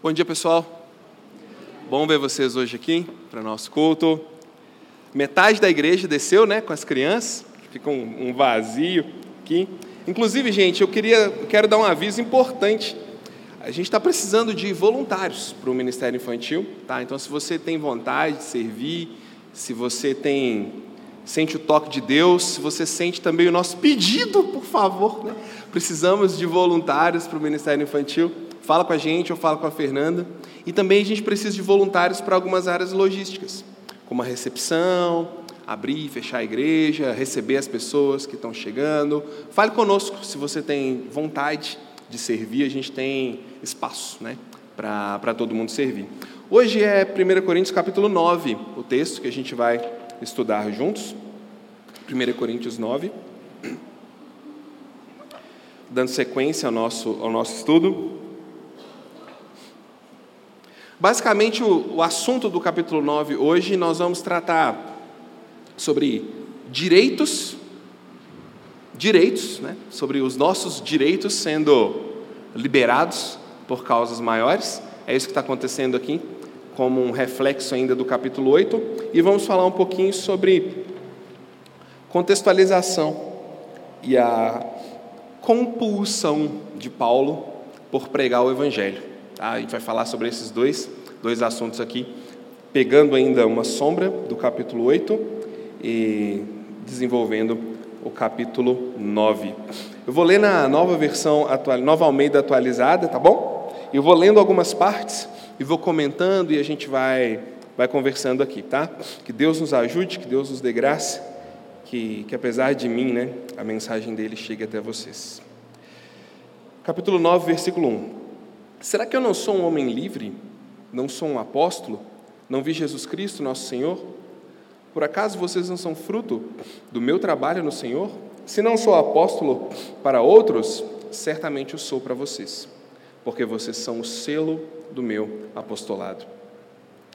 Bom dia, pessoal. Bom ver vocês hoje aqui para nosso culto. Metade da igreja desceu, né, com as crianças. Fica um, um vazio aqui. Inclusive, gente, eu queria, eu quero dar um aviso importante. A gente está precisando de voluntários para o Ministério Infantil, tá? Então, se você tem vontade de servir, se você tem sente o toque de Deus, se você sente também o nosso pedido, por favor, né? precisamos de voluntários para o Ministério Infantil fala com a gente ou fala com a Fernanda. E também a gente precisa de voluntários para algumas áreas logísticas, como a recepção, abrir e fechar a igreja, receber as pessoas que estão chegando. Fale conosco se você tem vontade de servir, a gente tem espaço né, para todo mundo servir. Hoje é 1 Coríntios capítulo 9, o texto que a gente vai estudar juntos. 1 Coríntios 9. Dando sequência ao nosso, ao nosso estudo. Basicamente, o, o assunto do capítulo 9 hoje, nós vamos tratar sobre direitos, direitos, né? sobre os nossos direitos sendo liberados por causas maiores. É isso que está acontecendo aqui, como um reflexo ainda do capítulo 8. E vamos falar um pouquinho sobre contextualização e a compulsão de Paulo por pregar o Evangelho. Tá? A gente vai falar sobre esses dois, dois assuntos aqui, pegando ainda uma sombra do capítulo 8 e desenvolvendo o capítulo 9. Eu vou ler na nova versão, atual, nova Almeida atualizada, tá bom? Eu vou lendo algumas partes e vou comentando e a gente vai, vai conversando aqui, tá? Que Deus nos ajude, que Deus nos dê graça, que, que apesar de mim, né, a mensagem dele chegue até vocês. Capítulo 9, versículo 1. Será que eu não sou um homem livre? Não sou um apóstolo? Não vi Jesus Cristo, nosso Senhor? Por acaso vocês não são fruto do meu trabalho no Senhor? Se não sou apóstolo para outros, certamente o sou para vocês, porque vocês são o selo do meu apostolado.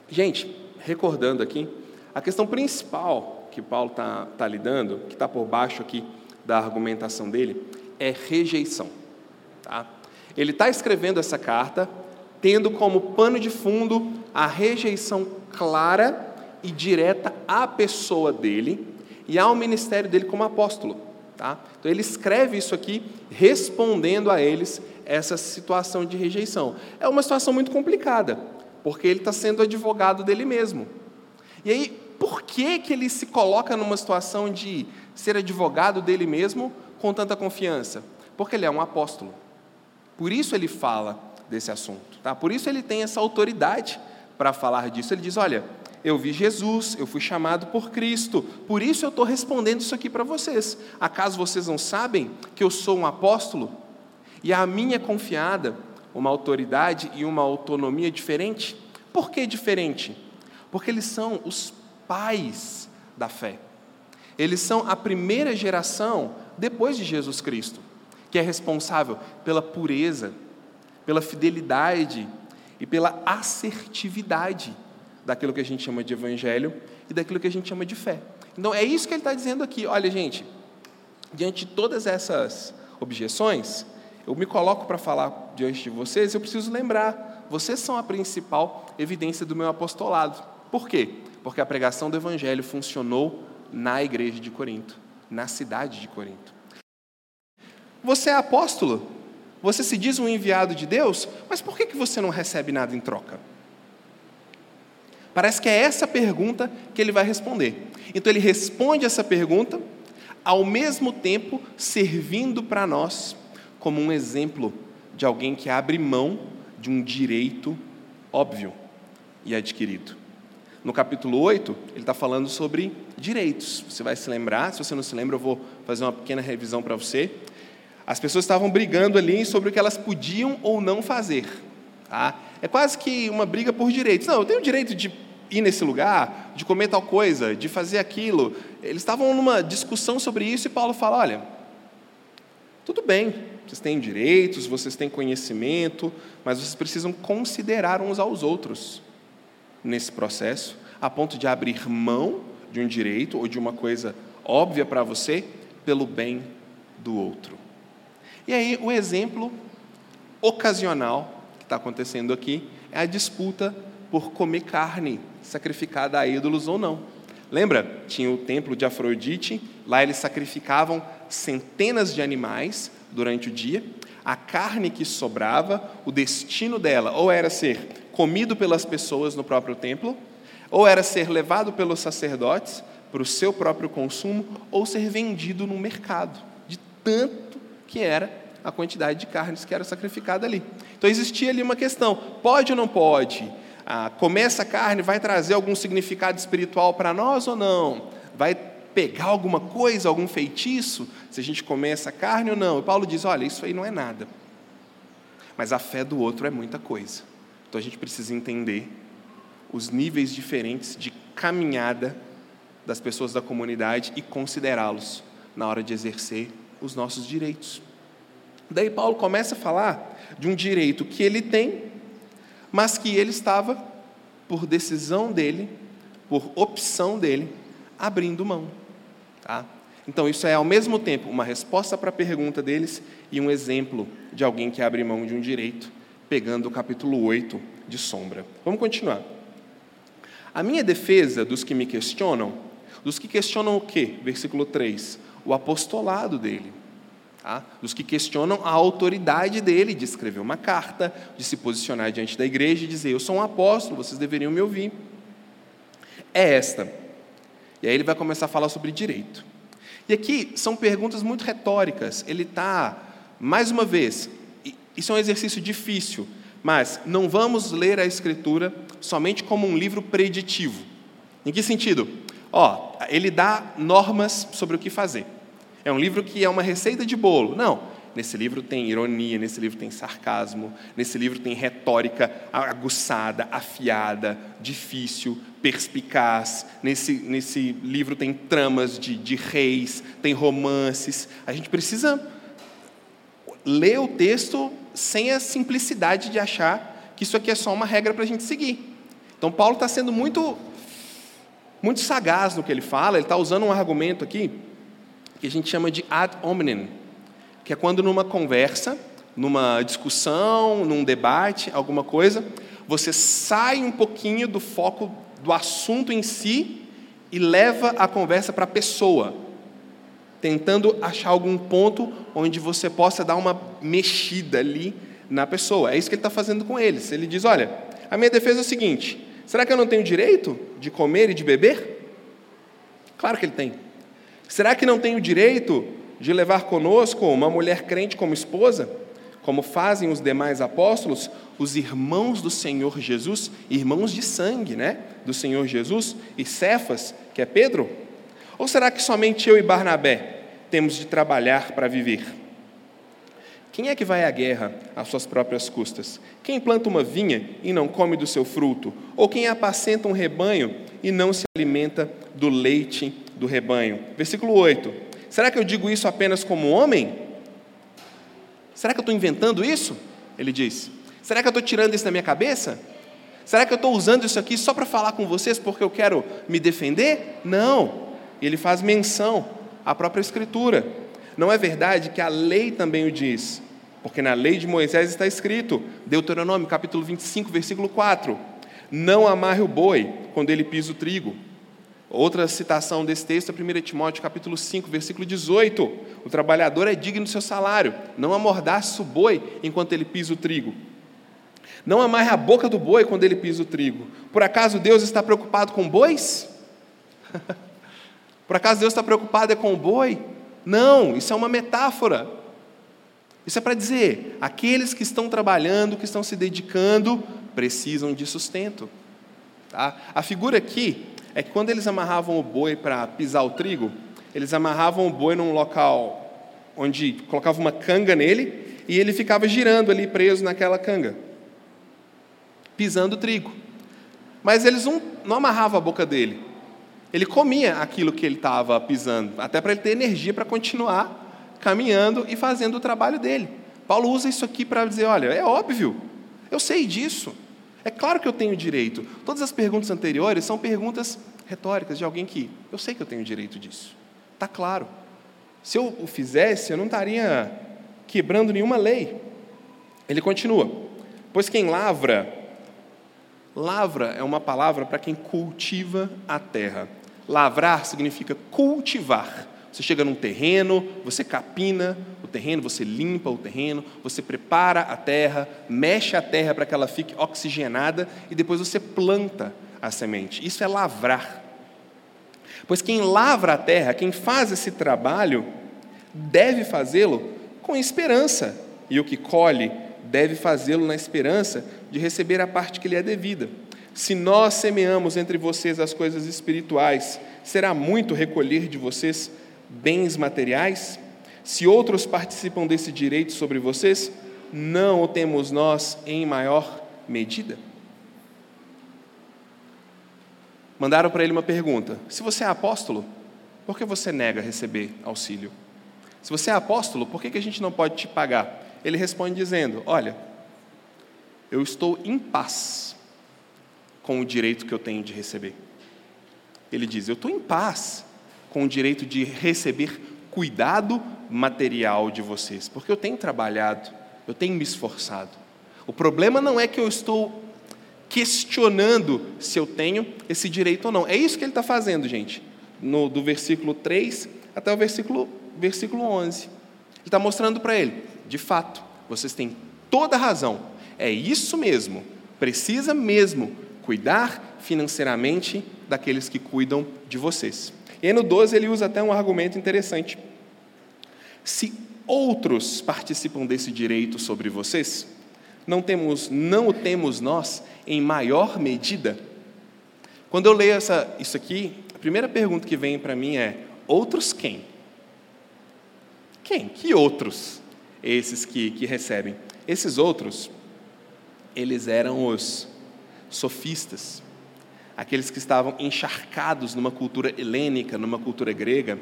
Gente, recordando aqui, a questão principal que Paulo está tá lidando, que está por baixo aqui da argumentação dele, é rejeição. Tá? Ele está escrevendo essa carta tendo como pano de fundo a rejeição clara e direta à pessoa dele e ao ministério dele como apóstolo. Tá? Então ele escreve isso aqui respondendo a eles essa situação de rejeição. É uma situação muito complicada, porque ele está sendo advogado dele mesmo. E aí, por que, que ele se coloca numa situação de ser advogado dele mesmo com tanta confiança? Porque ele é um apóstolo. Por isso ele fala desse assunto, tá? Por isso ele tem essa autoridade para falar disso. Ele diz: Olha, eu vi Jesus, eu fui chamado por Cristo, por isso eu estou respondendo isso aqui para vocês. Acaso vocês não sabem que eu sou um apóstolo? E a minha é confiada uma autoridade e uma autonomia diferente? Por que diferente? Porque eles são os pais da fé. Eles são a primeira geração depois de Jesus Cristo que é responsável pela pureza, pela fidelidade e pela assertividade daquilo que a gente chama de evangelho e daquilo que a gente chama de fé. Então é isso que ele está dizendo aqui. Olha, gente, diante de todas essas objeções, eu me coloco para falar diante de vocês, eu preciso lembrar, vocês são a principal evidência do meu apostolado. Por quê? Porque a pregação do evangelho funcionou na igreja de Corinto, na cidade de Corinto. Você é apóstolo, você se diz um enviado de Deus, mas por que você não recebe nada em troca? Parece que é essa pergunta que ele vai responder. Então ele responde essa pergunta, ao mesmo tempo servindo para nós como um exemplo de alguém que abre mão de um direito óbvio e adquirido. No capítulo 8, ele está falando sobre direitos. Você vai se lembrar, se você não se lembra, eu vou fazer uma pequena revisão para você. As pessoas estavam brigando ali sobre o que elas podiam ou não fazer. Tá? É quase que uma briga por direitos. Não, eu tenho o direito de ir nesse lugar, de comer tal coisa, de fazer aquilo. Eles estavam numa discussão sobre isso e Paulo fala: olha, tudo bem, vocês têm direitos, vocês têm conhecimento, mas vocês precisam considerar uns aos outros nesse processo, a ponto de abrir mão de um direito ou de uma coisa óbvia para você pelo bem do outro. E aí, o exemplo ocasional que está acontecendo aqui é a disputa por comer carne sacrificada a ídolos ou não. Lembra? Tinha o templo de Afrodite, lá eles sacrificavam centenas de animais durante o dia. A carne que sobrava, o destino dela ou era ser comido pelas pessoas no próprio templo, ou era ser levado pelos sacerdotes para o seu próprio consumo, ou ser vendido no mercado, de tanto que era a quantidade de carnes que era sacrificada ali. Então existia ali uma questão: pode ou não pode? Ah, comer essa carne vai trazer algum significado espiritual para nós ou não? Vai pegar alguma coisa, algum feitiço, se a gente comer essa carne ou não? E Paulo diz: olha, isso aí não é nada. Mas a fé do outro é muita coisa. Então a gente precisa entender os níveis diferentes de caminhada das pessoas da comunidade e considerá-los na hora de exercer os nossos direitos. Daí Paulo começa a falar de um direito que ele tem, mas que ele estava, por decisão dele, por opção dele, abrindo mão. Tá? Então, isso é ao mesmo tempo uma resposta para a pergunta deles e um exemplo de alguém que abre mão de um direito, pegando o capítulo 8 de Sombra. Vamos continuar. A minha defesa dos que me questionam, dos que questionam o quê? Versículo 3. O apostolado dele Tá? Dos que questionam a autoridade dele de escrever uma carta, de se posicionar diante da igreja e dizer: Eu sou um apóstolo, vocês deveriam me ouvir. É esta. E aí ele vai começar a falar sobre direito. E aqui são perguntas muito retóricas. Ele está, mais uma vez, isso é um exercício difícil, mas não vamos ler a Escritura somente como um livro preditivo. Em que sentido? Ó, ele dá normas sobre o que fazer. É um livro que é uma receita de bolo. Não. Nesse livro tem ironia, nesse livro tem sarcasmo, nesse livro tem retórica aguçada, afiada, difícil, perspicaz. Nesse, nesse livro tem tramas de, de reis, tem romances. A gente precisa ler o texto sem a simplicidade de achar que isso aqui é só uma regra para a gente seguir. Então, Paulo está sendo muito, muito sagaz no que ele fala, ele está usando um argumento aqui que a gente chama de ad hominem, que é quando numa conversa, numa discussão, num debate, alguma coisa, você sai um pouquinho do foco do assunto em si e leva a conversa para a pessoa, tentando achar algum ponto onde você possa dar uma mexida ali na pessoa. É isso que ele está fazendo com eles. Ele diz: Olha, a minha defesa é o seguinte: será que eu não tenho direito de comer e de beber? Claro que ele tem. Será que não tenho direito de levar conosco uma mulher crente como esposa, como fazem os demais apóstolos, os irmãos do Senhor Jesus, irmãos de sangue, né, do Senhor Jesus, e Cefas, que é Pedro? Ou será que somente eu e Barnabé temos de trabalhar para viver? Quem é que vai à guerra às suas próprias custas? Quem planta uma vinha e não come do seu fruto? Ou quem apacenta um rebanho e não se alimenta do leite do rebanho. Versículo 8. Será que eu digo isso apenas como homem? Será que eu estou inventando isso? Ele diz. Será que eu estou tirando isso da minha cabeça? Será que eu estou usando isso aqui só para falar com vocês porque eu quero me defender? Não. Ele faz menção à própria Escritura. Não é verdade que a lei também o diz? Porque na lei de Moisés está escrito, Deuteronômio capítulo 25, versículo 4: Não amarre o boi quando ele pisa o trigo, Outra citação desse texto é 1 Timóteo capítulo 5, versículo 18. O trabalhador é digno do seu salário, não amordaça o boi enquanto ele pisa o trigo. Não amarre a boca do boi quando ele pisa o trigo. Por acaso Deus está preocupado com bois? Por acaso Deus está preocupado é com o boi? Não, isso é uma metáfora. Isso é para dizer, aqueles que estão trabalhando, que estão se dedicando, precisam de sustento. Tá? A figura aqui é que quando eles amarravam o boi para pisar o trigo, eles amarravam o boi num local onde colocavam uma canga nele e ele ficava girando ali preso naquela canga, pisando o trigo. Mas eles não, não amarravam a boca dele. Ele comia aquilo que ele estava pisando, até para ele ter energia para continuar caminhando e fazendo o trabalho dele. Paulo usa isso aqui para dizer: olha, é óbvio, eu sei disso. É claro que eu tenho direito. Todas as perguntas anteriores são perguntas retóricas de alguém que eu sei que eu tenho direito disso. Está claro. Se eu o fizesse, eu não estaria quebrando nenhuma lei. Ele continua. Pois quem lavra, lavra é uma palavra para quem cultiva a terra. Lavrar significa cultivar. Você chega num terreno, você capina o terreno, você limpa o terreno, você prepara a terra, mexe a terra para que ela fique oxigenada e depois você planta a semente. Isso é lavrar. Pois quem lavra a terra, quem faz esse trabalho, deve fazê-lo com esperança, e o que colhe deve fazê-lo na esperança de receber a parte que lhe é devida. Se nós semeamos entre vocês as coisas espirituais, será muito recolher de vocês bens materiais? Se outros participam desse direito sobre vocês, não o temos nós em maior medida? Mandaram para ele uma pergunta: se você é apóstolo, por que você nega receber auxílio? Se você é apóstolo, por que a gente não pode te pagar? Ele responde dizendo: Olha, eu estou em paz com o direito que eu tenho de receber. Ele diz: Eu estou em paz com o direito de receber cuidado material de vocês, porque eu tenho trabalhado, eu tenho me esforçado. O problema não é que eu estou questionando se eu tenho esse direito ou não. É isso que ele está fazendo, gente, no, do versículo 3 até o versículo, versículo 11. Ele está mostrando para ele, de fato, vocês têm toda a razão, é isso mesmo, precisa mesmo cuidar financeiramente daqueles que cuidam de vocês. E no 12 ele usa até um argumento interessante. Se outros participam desse direito sobre vocês, não temos, não o temos nós em maior medida? Quando eu leio essa, isso aqui, a primeira pergunta que vem para mim é: outros quem? Quem? Que outros? Esses que, que recebem. Esses outros, eles eram os sofistas, aqueles que estavam encharcados numa cultura helênica, numa cultura grega,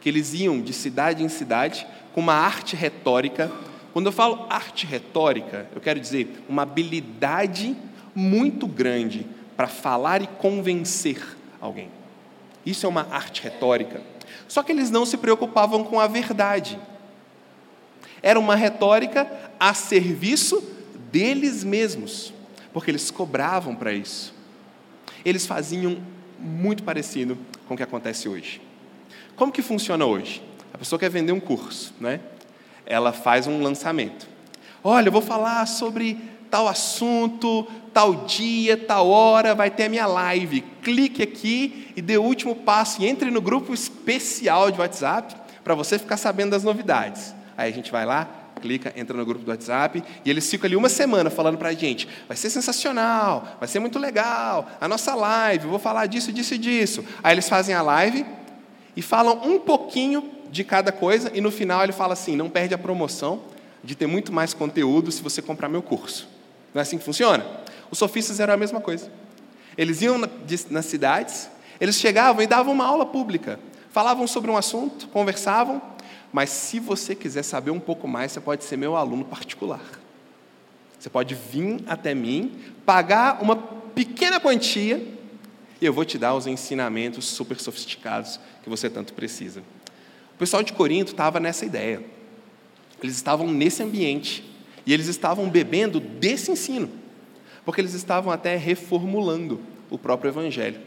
que eles iam de cidade em cidade com uma arte retórica. Quando eu falo arte retórica, eu quero dizer uma habilidade muito grande para falar e convencer alguém. Isso é uma arte retórica. Só que eles não se preocupavam com a verdade. Era uma retórica a serviço deles mesmos, porque eles cobravam para isso eles faziam muito parecido com o que acontece hoje. Como que funciona hoje? A pessoa quer vender um curso, né? Ela faz um lançamento. Olha, eu vou falar sobre tal assunto, tal dia, tal hora, vai ter a minha live. Clique aqui e dê o último passo e entre no grupo especial de WhatsApp para você ficar sabendo das novidades. Aí a gente vai lá, clica, entra no grupo do WhatsApp e eles ficam ali uma semana falando para a gente: vai ser sensacional, vai ser muito legal, a nossa live, vou falar disso, disso e disso. Aí eles fazem a live e falam um pouquinho de cada coisa e no final ele fala assim: não perde a promoção de ter muito mais conteúdo se você comprar meu curso. Não é assim que funciona? Os sofistas eram a mesma coisa. Eles iam nas cidades, eles chegavam e davam uma aula pública, falavam sobre um assunto, conversavam, mas se você quiser saber um pouco mais, você pode ser meu aluno particular. Você pode vir até mim, pagar uma pequena quantia e eu vou te dar os ensinamentos super sofisticados que você tanto precisa. O pessoal de Corinto estava nessa ideia. Eles estavam nesse ambiente e eles estavam bebendo desse ensino, porque eles estavam até reformulando o próprio evangelho.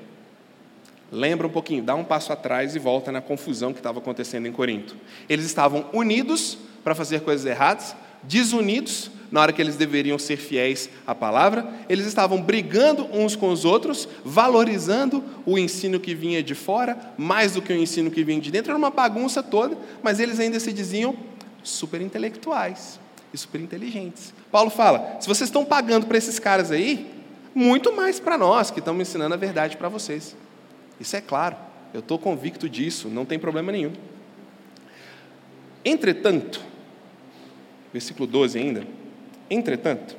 Lembra um pouquinho, dá um passo atrás e volta na confusão que estava acontecendo em Corinto. Eles estavam unidos para fazer coisas erradas, desunidos na hora que eles deveriam ser fiéis à palavra, eles estavam brigando uns com os outros, valorizando o ensino que vinha de fora, mais do que o ensino que vinha de dentro, era uma bagunça toda, mas eles ainda se diziam super intelectuais e super inteligentes. Paulo fala: se vocês estão pagando para esses caras aí, muito mais para nós que estamos ensinando a verdade para vocês. Isso é claro, eu estou convicto disso, não tem problema nenhum. Entretanto, versículo 12 ainda, entretanto,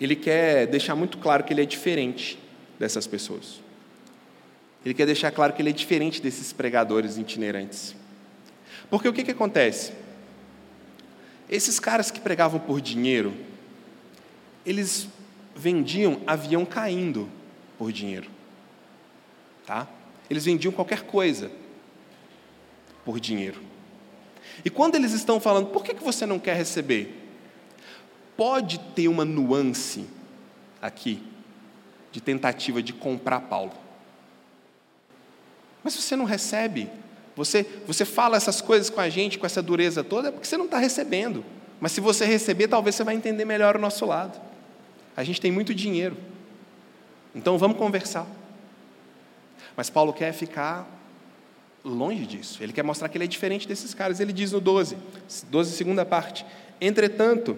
ele quer deixar muito claro que ele é diferente dessas pessoas. Ele quer deixar claro que ele é diferente desses pregadores itinerantes. Porque o que, que acontece? Esses caras que pregavam por dinheiro, eles vendiam avião caindo por dinheiro. Tá? Eles vendiam qualquer coisa por dinheiro. E quando eles estão falando, por que, você não quer receber? pode ter uma nuance aqui de tentativa de comprar Paulo. Mas se você não recebe, você, você fala essas coisas com a gente, com essa dureza toda, é porque você não está recebendo. Mas se você receber, talvez você vai entender melhor o nosso lado. A gente tem muito dinheiro. Então vamos conversar. Mas Paulo quer ficar longe disso. Ele quer mostrar que ele é diferente desses caras. Ele diz no 12, 12, segunda parte: Entretanto,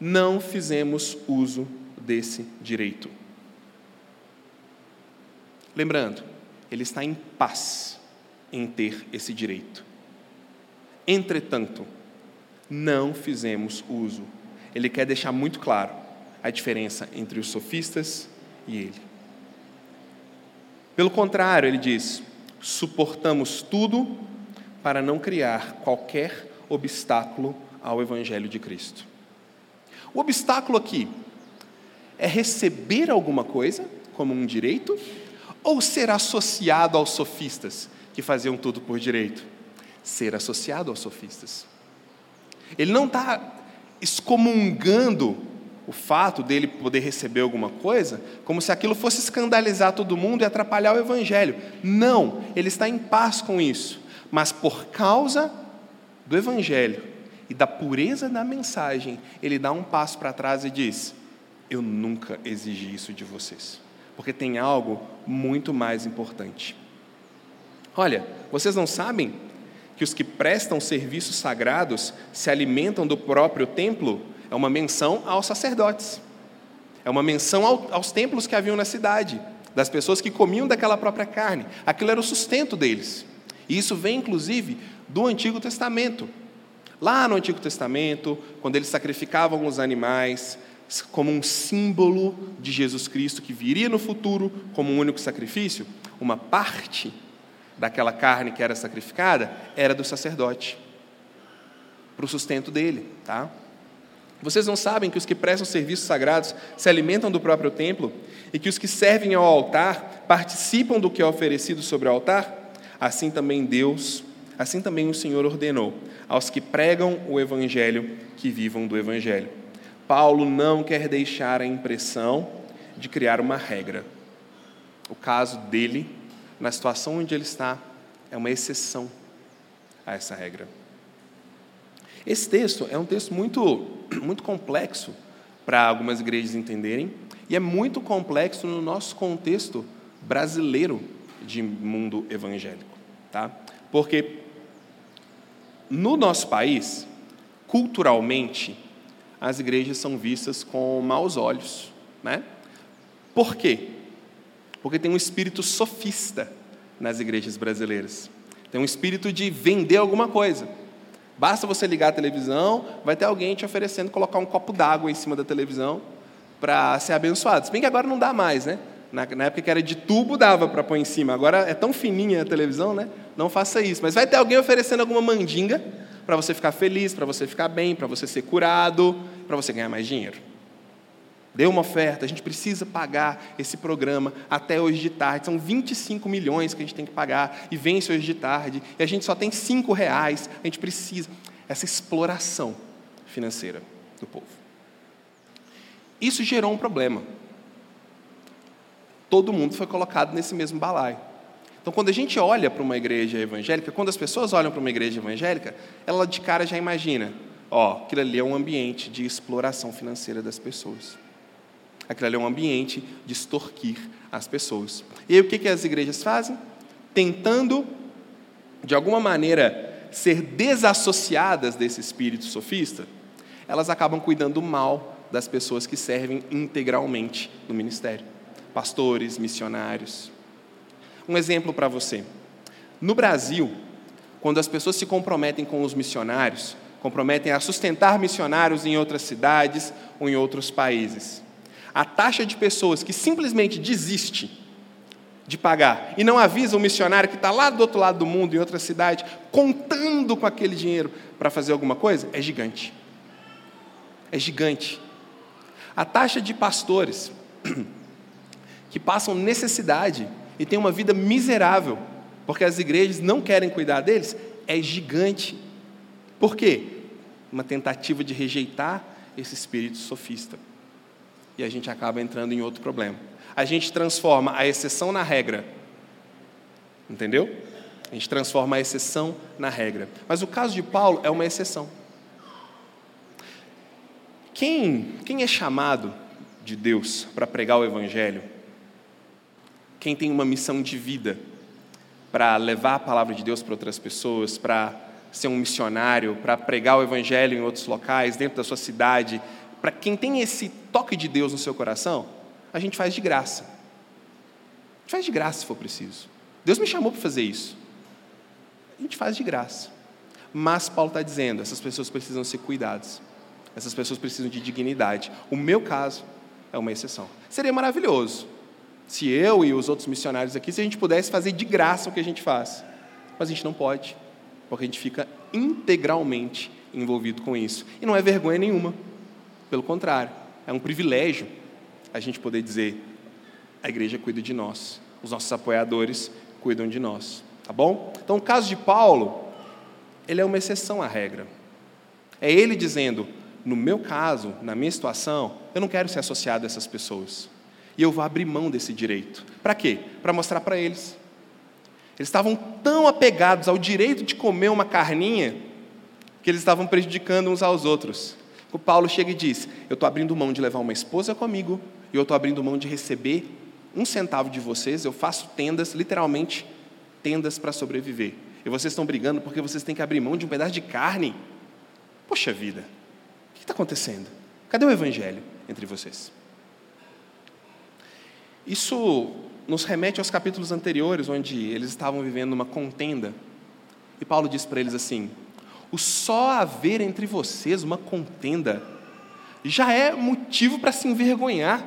não fizemos uso desse direito. Lembrando, ele está em paz em ter esse direito. Entretanto, não fizemos uso. Ele quer deixar muito claro a diferença entre os sofistas e ele. Pelo contrário, ele diz: suportamos tudo para não criar qualquer obstáculo ao Evangelho de Cristo. O obstáculo aqui é receber alguma coisa como um direito ou ser associado aos sofistas que faziam tudo por direito? Ser associado aos sofistas. Ele não está excomungando o fato dele poder receber alguma coisa como se aquilo fosse escandalizar todo mundo e atrapalhar o evangelho. Não, ele está em paz com isso. Mas por causa do evangelho e da pureza da mensagem, ele dá um passo para trás e diz: Eu nunca exigi isso de vocês, porque tem algo muito mais importante. Olha, vocês não sabem que os que prestam serviços sagrados se alimentam do próprio templo? É uma menção aos sacerdotes. É uma menção aos templos que haviam na cidade, das pessoas que comiam daquela própria carne. Aquilo era o sustento deles. E isso vem, inclusive, do Antigo Testamento. Lá no Antigo Testamento, quando eles sacrificavam alguns animais, como um símbolo de Jesus Cristo que viria no futuro como um único sacrifício, uma parte daquela carne que era sacrificada era do sacerdote, para o sustento dele. Tá? Vocês não sabem que os que prestam serviços sagrados se alimentam do próprio templo e que os que servem ao altar participam do que é oferecido sobre o altar? Assim também Deus, assim também o Senhor ordenou aos que pregam o evangelho que vivam do evangelho. Paulo não quer deixar a impressão de criar uma regra. O caso dele na situação onde ele está, é uma exceção a essa regra. Esse texto é um texto muito, muito complexo para algumas igrejas entenderem, e é muito complexo no nosso contexto brasileiro de mundo evangélico. Tá? Porque no nosso país, culturalmente, as igrejas são vistas com maus olhos. Né? Por quê? Porque tem um espírito sofista nas igrejas brasileiras. Tem um espírito de vender alguma coisa. Basta você ligar a televisão, vai ter alguém te oferecendo colocar um copo d'água em cima da televisão para ser abençoado. Se bem que agora não dá mais, né? Na, na época que era de tubo, dava para pôr em cima. Agora é tão fininha a televisão, né? Não faça isso. Mas vai ter alguém oferecendo alguma mandinga para você ficar feliz, para você ficar bem, para você ser curado, para você ganhar mais dinheiro. Dê uma oferta, a gente precisa pagar esse programa até hoje de tarde. São 25 milhões que a gente tem que pagar e vence hoje de tarde. E a gente só tem 5 reais. A gente precisa. Essa exploração financeira do povo. Isso gerou um problema. Todo mundo foi colocado nesse mesmo balaio. Então, quando a gente olha para uma igreja evangélica, quando as pessoas olham para uma igreja evangélica, ela de cara já imagina: ó, aquilo ali é um ambiente de exploração financeira das pessoas. Aquilo ali é um ambiente de extorquir as pessoas. E aí o que, que as igrejas fazem? Tentando, de alguma maneira, ser desassociadas desse espírito sofista, elas acabam cuidando mal das pessoas que servem integralmente no ministério. Pastores, missionários. Um exemplo para você. No Brasil, quando as pessoas se comprometem com os missionários, comprometem a sustentar missionários em outras cidades ou em outros países a taxa de pessoas que simplesmente desiste de pagar e não avisa o missionário que está lá do outro lado do mundo, em outra cidade, contando com aquele dinheiro para fazer alguma coisa, é gigante. É gigante. A taxa de pastores que passam necessidade e têm uma vida miserável, porque as igrejas não querem cuidar deles, é gigante. Por quê? Uma tentativa de rejeitar esse espírito sofista. E a gente acaba entrando em outro problema. A gente transforma a exceção na regra. Entendeu? A gente transforma a exceção na regra. Mas o caso de Paulo é uma exceção. Quem, quem é chamado de Deus para pregar o Evangelho, quem tem uma missão de vida para levar a palavra de Deus para outras pessoas, para ser um missionário, para pregar o Evangelho em outros locais, dentro da sua cidade, para quem tem esse toque de Deus no seu coração, a gente faz de graça. A gente faz de graça se for preciso. Deus me chamou para fazer isso. A gente faz de graça. Mas Paulo está dizendo: essas pessoas precisam ser cuidadas. Essas pessoas precisam de dignidade. O meu caso é uma exceção. Seria maravilhoso se eu e os outros missionários aqui, se a gente pudesse fazer de graça o que a gente faz. Mas a gente não pode, porque a gente fica integralmente envolvido com isso. E não é vergonha nenhuma. Pelo contrário, é um privilégio a gente poder dizer: a igreja cuida de nós, os nossos apoiadores cuidam de nós. Tá bom? Então, o caso de Paulo, ele é uma exceção à regra. É ele dizendo: no meu caso, na minha situação, eu não quero ser associado a essas pessoas. E eu vou abrir mão desse direito. Para quê? Para mostrar para eles. Eles estavam tão apegados ao direito de comer uma carninha que eles estavam prejudicando uns aos outros. O Paulo chega e diz: Eu estou abrindo mão de levar uma esposa comigo, e eu estou abrindo mão de receber um centavo de vocês. Eu faço tendas, literalmente, tendas para sobreviver. E vocês estão brigando porque vocês têm que abrir mão de um pedaço de carne. Poxa vida, que está acontecendo? Cadê o evangelho entre vocês? Isso nos remete aos capítulos anteriores, onde eles estavam vivendo uma contenda. E Paulo diz para eles assim: o só haver entre vocês uma contenda já é motivo para se envergonhar.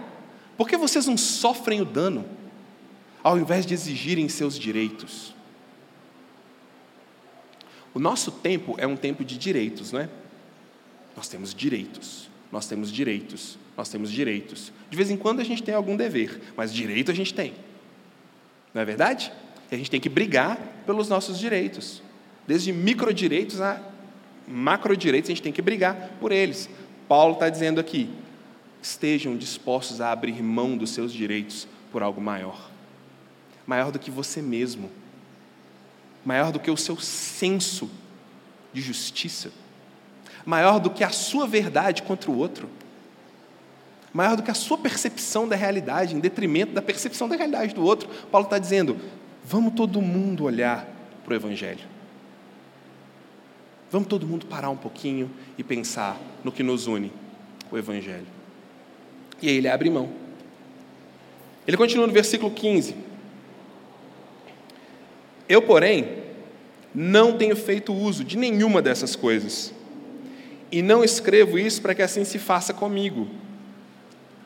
Por que vocês não sofrem o dano, ao invés de exigirem seus direitos? O nosso tempo é um tempo de direitos, não é? Nós temos direitos, nós temos direitos, nós temos direitos. De vez em quando a gente tem algum dever, mas direito a gente tem. Não é verdade? E a gente tem que brigar pelos nossos direitos. Desde microdireitos a macrodireitos, a gente tem que brigar por eles. Paulo está dizendo aqui: estejam dispostos a abrir mão dos seus direitos por algo maior maior do que você mesmo, maior do que o seu senso de justiça maior do que a sua verdade contra o outro, maior do que a sua percepção da realidade, em detrimento da percepção da realidade do outro. Paulo está dizendo: vamos todo mundo olhar para o Evangelho. Vamos todo mundo parar um pouquinho e pensar no que nos une, o Evangelho. E aí ele abre mão. Ele continua no versículo 15. Eu, porém, não tenho feito uso de nenhuma dessas coisas e não escrevo isso para que assim se faça comigo.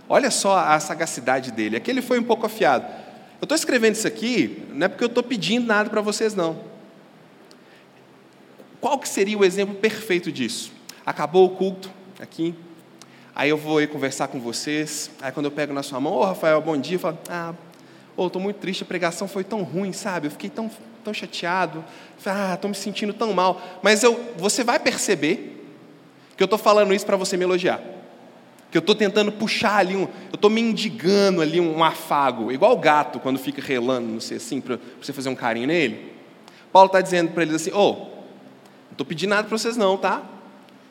Olha só a sagacidade dele. Aqui ele foi um pouco afiado. Eu estou escrevendo isso aqui, não é porque eu estou pedindo nada para vocês, não. Qual que seria o exemplo perfeito disso? Acabou o culto aqui, aí eu vou conversar com vocês, aí quando eu pego na sua mão, ô oh, Rafael, bom dia, eu falo, ah, oh, estou muito triste, a pregação foi tão ruim, sabe? Eu fiquei tão, tão chateado, ah, estou me sentindo tão mal. Mas eu, você vai perceber que eu estou falando isso para você me elogiar. Que eu estou tentando puxar ali, um, eu estou mendigando ali um afago, igual o gato quando fica relando, não sei assim, para você fazer um carinho nele. Paulo está dizendo para eles assim: Ô, oh, não estou pedindo nada para vocês, não, tá?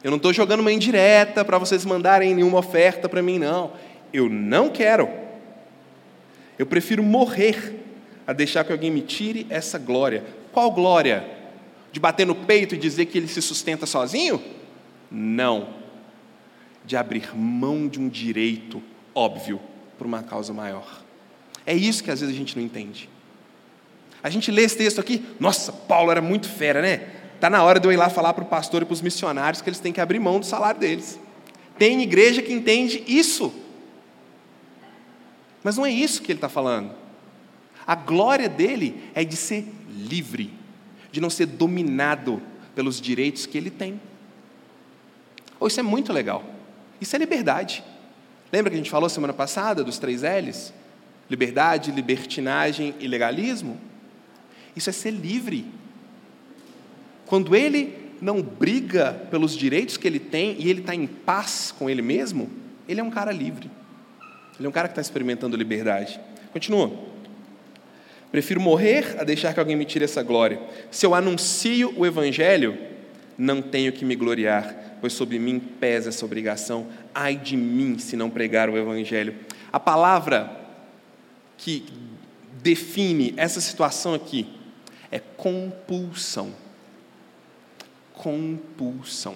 Eu não estou jogando uma indireta para vocês mandarem nenhuma oferta para mim, não. Eu não quero. Eu prefiro morrer a deixar que alguém me tire essa glória. Qual glória? De bater no peito e dizer que ele se sustenta sozinho? Não. De abrir mão de um direito óbvio por uma causa maior. É isso que às vezes a gente não entende. A gente lê esse texto aqui, nossa, Paulo era muito fera, né? Está na hora de eu ir lá falar para o pastor e para os missionários que eles têm que abrir mão do salário deles. Tem igreja que entende isso. Mas não é isso que ele está falando. A glória dele é de ser livre, de não ser dominado pelos direitos que ele tem. Oh, isso é muito legal. Isso é liberdade. Lembra que a gente falou semana passada dos três L's? Liberdade, libertinagem e legalismo? Isso é ser livre. Quando ele não briga pelos direitos que ele tem e ele está em paz com ele mesmo, ele é um cara livre. Ele é um cara que está experimentando liberdade. Continua. Prefiro morrer a deixar que alguém me tire essa glória. Se eu anuncio o Evangelho, não tenho que me gloriar, pois sobre mim pesa essa obrigação. Ai de mim se não pregar o Evangelho. A palavra que define essa situação aqui é compulsão. Compulsão.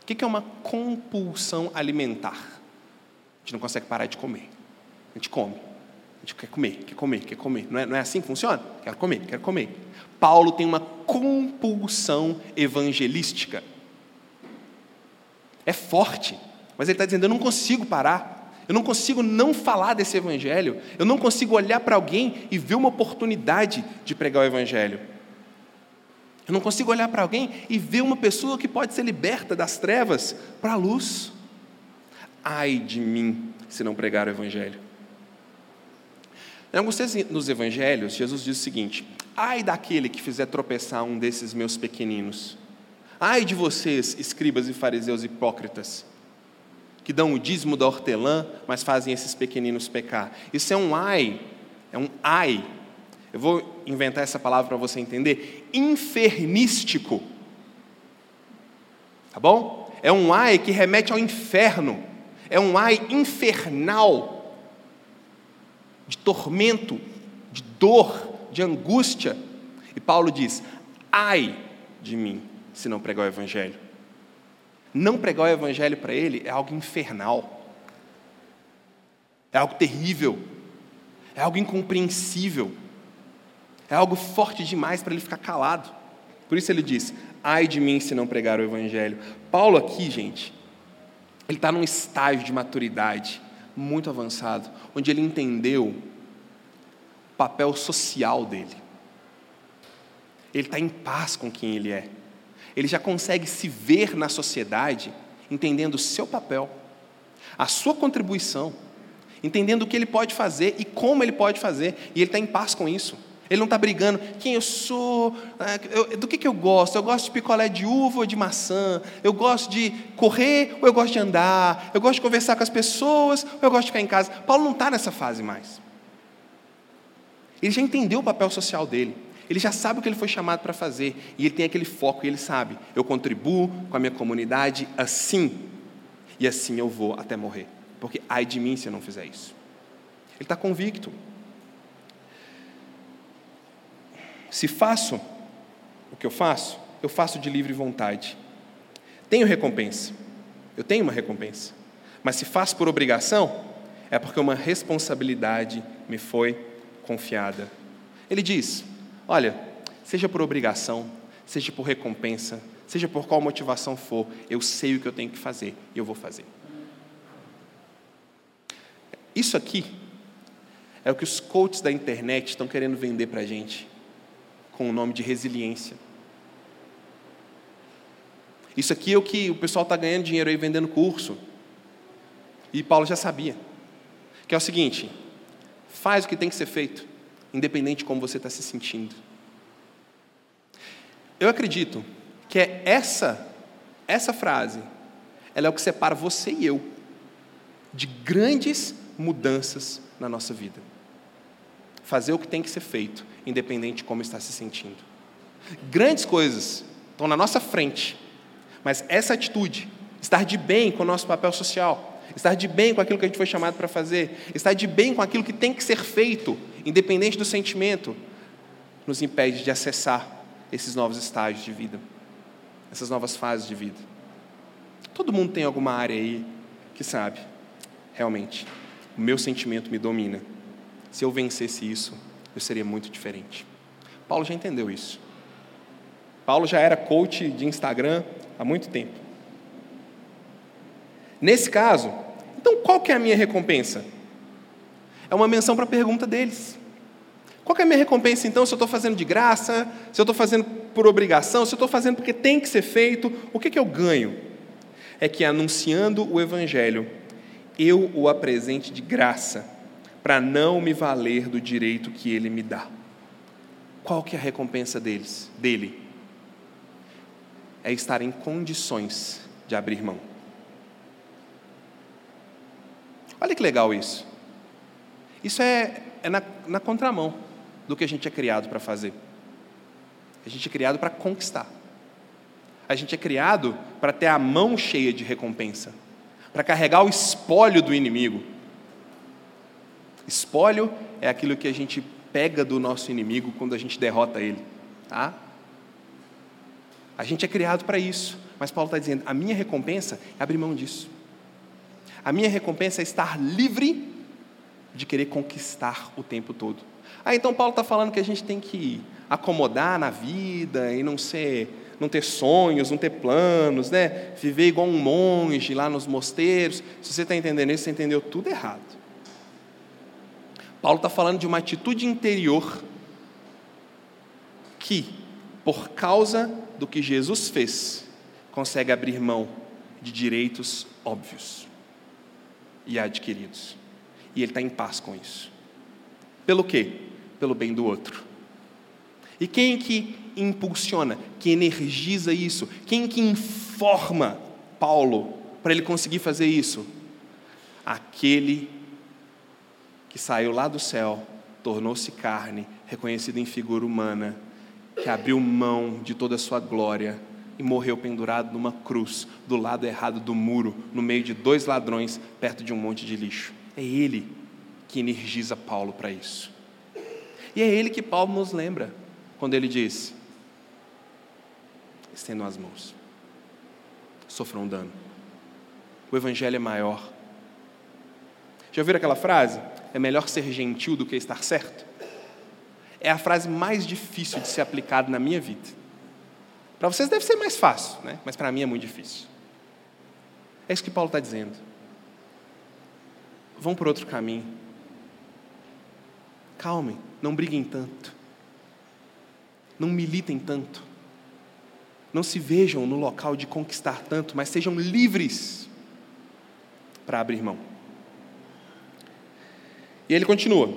O que é uma compulsão alimentar? A gente não consegue parar de comer. A gente come. A gente quer comer, quer comer, quer comer. Não é, não é assim que funciona? Quero comer, quero comer. Paulo tem uma compulsão evangelística. É forte, mas ele está dizendo: eu não consigo parar. Eu não consigo não falar desse evangelho. Eu não consigo olhar para alguém e ver uma oportunidade de pregar o evangelho. Eu não consigo olhar para alguém e ver uma pessoa que pode ser liberta das trevas para a luz. Ai de mim se não pregar o evangelho. Em alguns nos evangelhos, Jesus diz o seguinte: Ai daquele que fizer tropeçar um desses meus pequeninos. Ai de vocês, escribas e fariseus hipócritas que dão o dízimo da hortelã, mas fazem esses pequeninos pecar. Isso é um ai, é um ai. Eu vou inventar essa palavra para você entender. Infernístico. Tá bom? É um ai que remete ao inferno. É um ai infernal. De tormento, de dor, de angústia. E Paulo diz: ai de mim, se não pregar o evangelho. Não pregar o Evangelho para ele é algo infernal, é algo terrível, é algo incompreensível, é algo forte demais para ele ficar calado. Por isso ele diz: ai de mim se não pregar o Evangelho. Paulo, aqui, gente, ele está num estágio de maturidade muito avançado, onde ele entendeu o papel social dele. Ele está em paz com quem ele é. Ele já consegue se ver na sociedade, entendendo o seu papel, a sua contribuição, entendendo o que ele pode fazer e como ele pode fazer, e ele está em paz com isso. Ele não está brigando, quem eu sou, né, eu, do que, que eu gosto? Eu gosto de picolé de uva ou de maçã? Eu gosto de correr ou eu gosto de andar? Eu gosto de conversar com as pessoas ou eu gosto de ficar em casa? Paulo não está nessa fase mais. Ele já entendeu o papel social dele. Ele já sabe o que ele foi chamado para fazer e ele tem aquele foco e ele sabe: eu contribuo com a minha comunidade assim e assim eu vou até morrer, porque ai de mim se eu não fizer isso. Ele está convicto. Se faço o que eu faço, eu faço de livre vontade. Tenho recompensa. Eu tenho uma recompensa. Mas se faço por obrigação, é porque uma responsabilidade me foi confiada. Ele diz: Olha, seja por obrigação, seja por recompensa, seja por qual motivação for, eu sei o que eu tenho que fazer e eu vou fazer. Isso aqui é o que os coaches da internet estão querendo vender para a gente, com o nome de resiliência. Isso aqui é o que o pessoal está ganhando dinheiro aí vendendo curso. E Paulo já sabia. Que é o seguinte: faz o que tem que ser feito independente de como você está se sentindo. Eu acredito que é essa, essa frase, ela é o que separa você e eu de grandes mudanças na nossa vida. Fazer o que tem que ser feito, independente de como está se sentindo. Grandes coisas estão na nossa frente, mas essa atitude, estar de bem com o nosso papel social, estar de bem com aquilo que a gente foi chamado para fazer, estar de bem com aquilo que tem que ser feito, independente do sentimento, nos impede de acessar esses novos estágios de vida, essas novas fases de vida. Todo mundo tem alguma área aí que sabe, realmente, o meu sentimento me domina. Se eu vencesse isso, eu seria muito diferente. Paulo já entendeu isso. Paulo já era coach de Instagram há muito tempo. Nesse caso, então qual que é a minha recompensa? É uma menção para a pergunta deles. Qual é a minha recompensa então se eu estou fazendo de graça, se eu estou fazendo por obrigação, se eu estou fazendo porque tem que ser feito, o que, que eu ganho? É que anunciando o Evangelho, eu o apresente de graça, para não me valer do direito que ele me dá. Qual que é a recompensa deles, dele? é estar em condições de abrir mão. Olha que legal isso. Isso é, é na, na contramão do que a gente é criado para fazer. A gente é criado para conquistar. A gente é criado para ter a mão cheia de recompensa, para carregar o espólio do inimigo. Espólio é aquilo que a gente pega do nosso inimigo quando a gente derrota ele, tá? A gente é criado para isso, mas Paulo está dizendo: a minha recompensa é abrir mão disso. A minha recompensa é estar livre de querer conquistar o tempo todo. Ah, então Paulo está falando que a gente tem que acomodar na vida e não ser, não ter sonhos, não ter planos, né? Viver igual um monge lá nos mosteiros. Se você está entendendo isso, você entendeu tudo errado. Paulo está falando de uma atitude interior que, por causa do que Jesus fez, consegue abrir mão de direitos óbvios e adquiridos. E ele está em paz com isso. Pelo quê? Pelo bem do outro. E quem que impulsiona, que energiza isso? Quem que informa Paulo para ele conseguir fazer isso? Aquele que saiu lá do céu, tornou-se carne, reconhecido em figura humana, que abriu mão de toda a sua glória e morreu pendurado numa cruz, do lado errado do muro, no meio de dois ladrões, perto de um monte de lixo. É Ele que energiza Paulo para isso. E é Ele que Paulo nos lembra, quando ele diz: estendam as mãos, sofram dano. O Evangelho é maior. Já ouviram aquela frase? É melhor ser gentil do que estar certo? É a frase mais difícil de ser aplicada na minha vida. Para vocês deve ser mais fácil, né? mas para mim é muito difícil. É isso que Paulo está dizendo. Vão por outro caminho. Calmem, não briguem tanto. Não militem tanto. Não se vejam no local de conquistar tanto, mas sejam livres para abrir mão. E ele continua: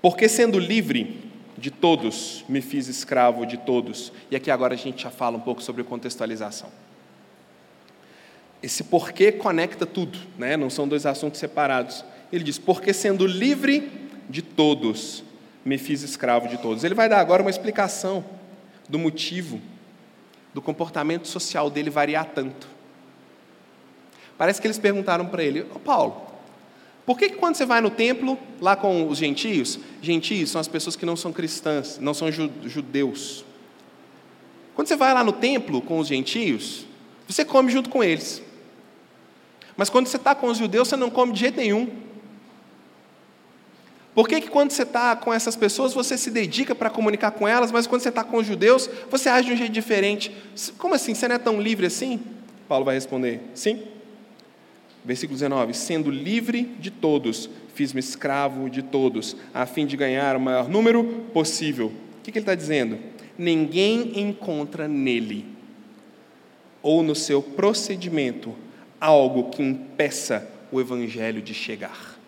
Porque sendo livre, de todos me fiz escravo de todos. E aqui agora a gente já fala um pouco sobre contextualização. Esse porquê conecta tudo, né? não são dois assuntos separados. Ele diz: porque sendo livre de todos, me fiz escravo de todos. Ele vai dar agora uma explicação do motivo do comportamento social dele variar tanto. Parece que eles perguntaram para ele: oh, Paulo, por que, que quando você vai no templo, lá com os gentios, gentios são as pessoas que não são cristãs, não são judeus. Quando você vai lá no templo com os gentios, você come junto com eles. Mas quando você está com os judeus, você não come de jeito nenhum. Por que, que quando você está com essas pessoas, você se dedica para comunicar com elas, mas quando você está com os judeus, você age de um jeito diferente? Como assim? Você não é tão livre assim? Paulo vai responder: sim. Versículo 19: Sendo livre de todos, fiz-me escravo de todos, a fim de ganhar o maior número possível. O que, que ele está dizendo? Ninguém encontra nele ou no seu procedimento algo que impeça o evangelho de chegar.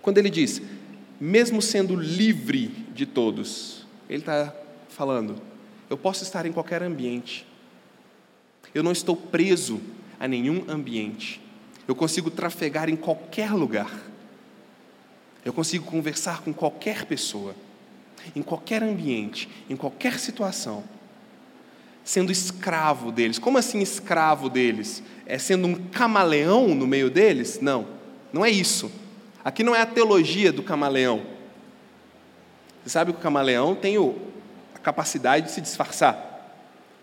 Quando ele diz, mesmo sendo livre de todos, ele está falando, eu posso estar em qualquer ambiente, eu não estou preso a nenhum ambiente. Eu consigo trafegar em qualquer lugar. Eu consigo conversar com qualquer pessoa, em qualquer ambiente, em qualquer situação, sendo escravo deles. Como assim escravo deles? É sendo um camaleão no meio deles? Não, não é isso. Aqui não é a teologia do camaleão. Você sabe que o camaleão tem a capacidade de se disfarçar.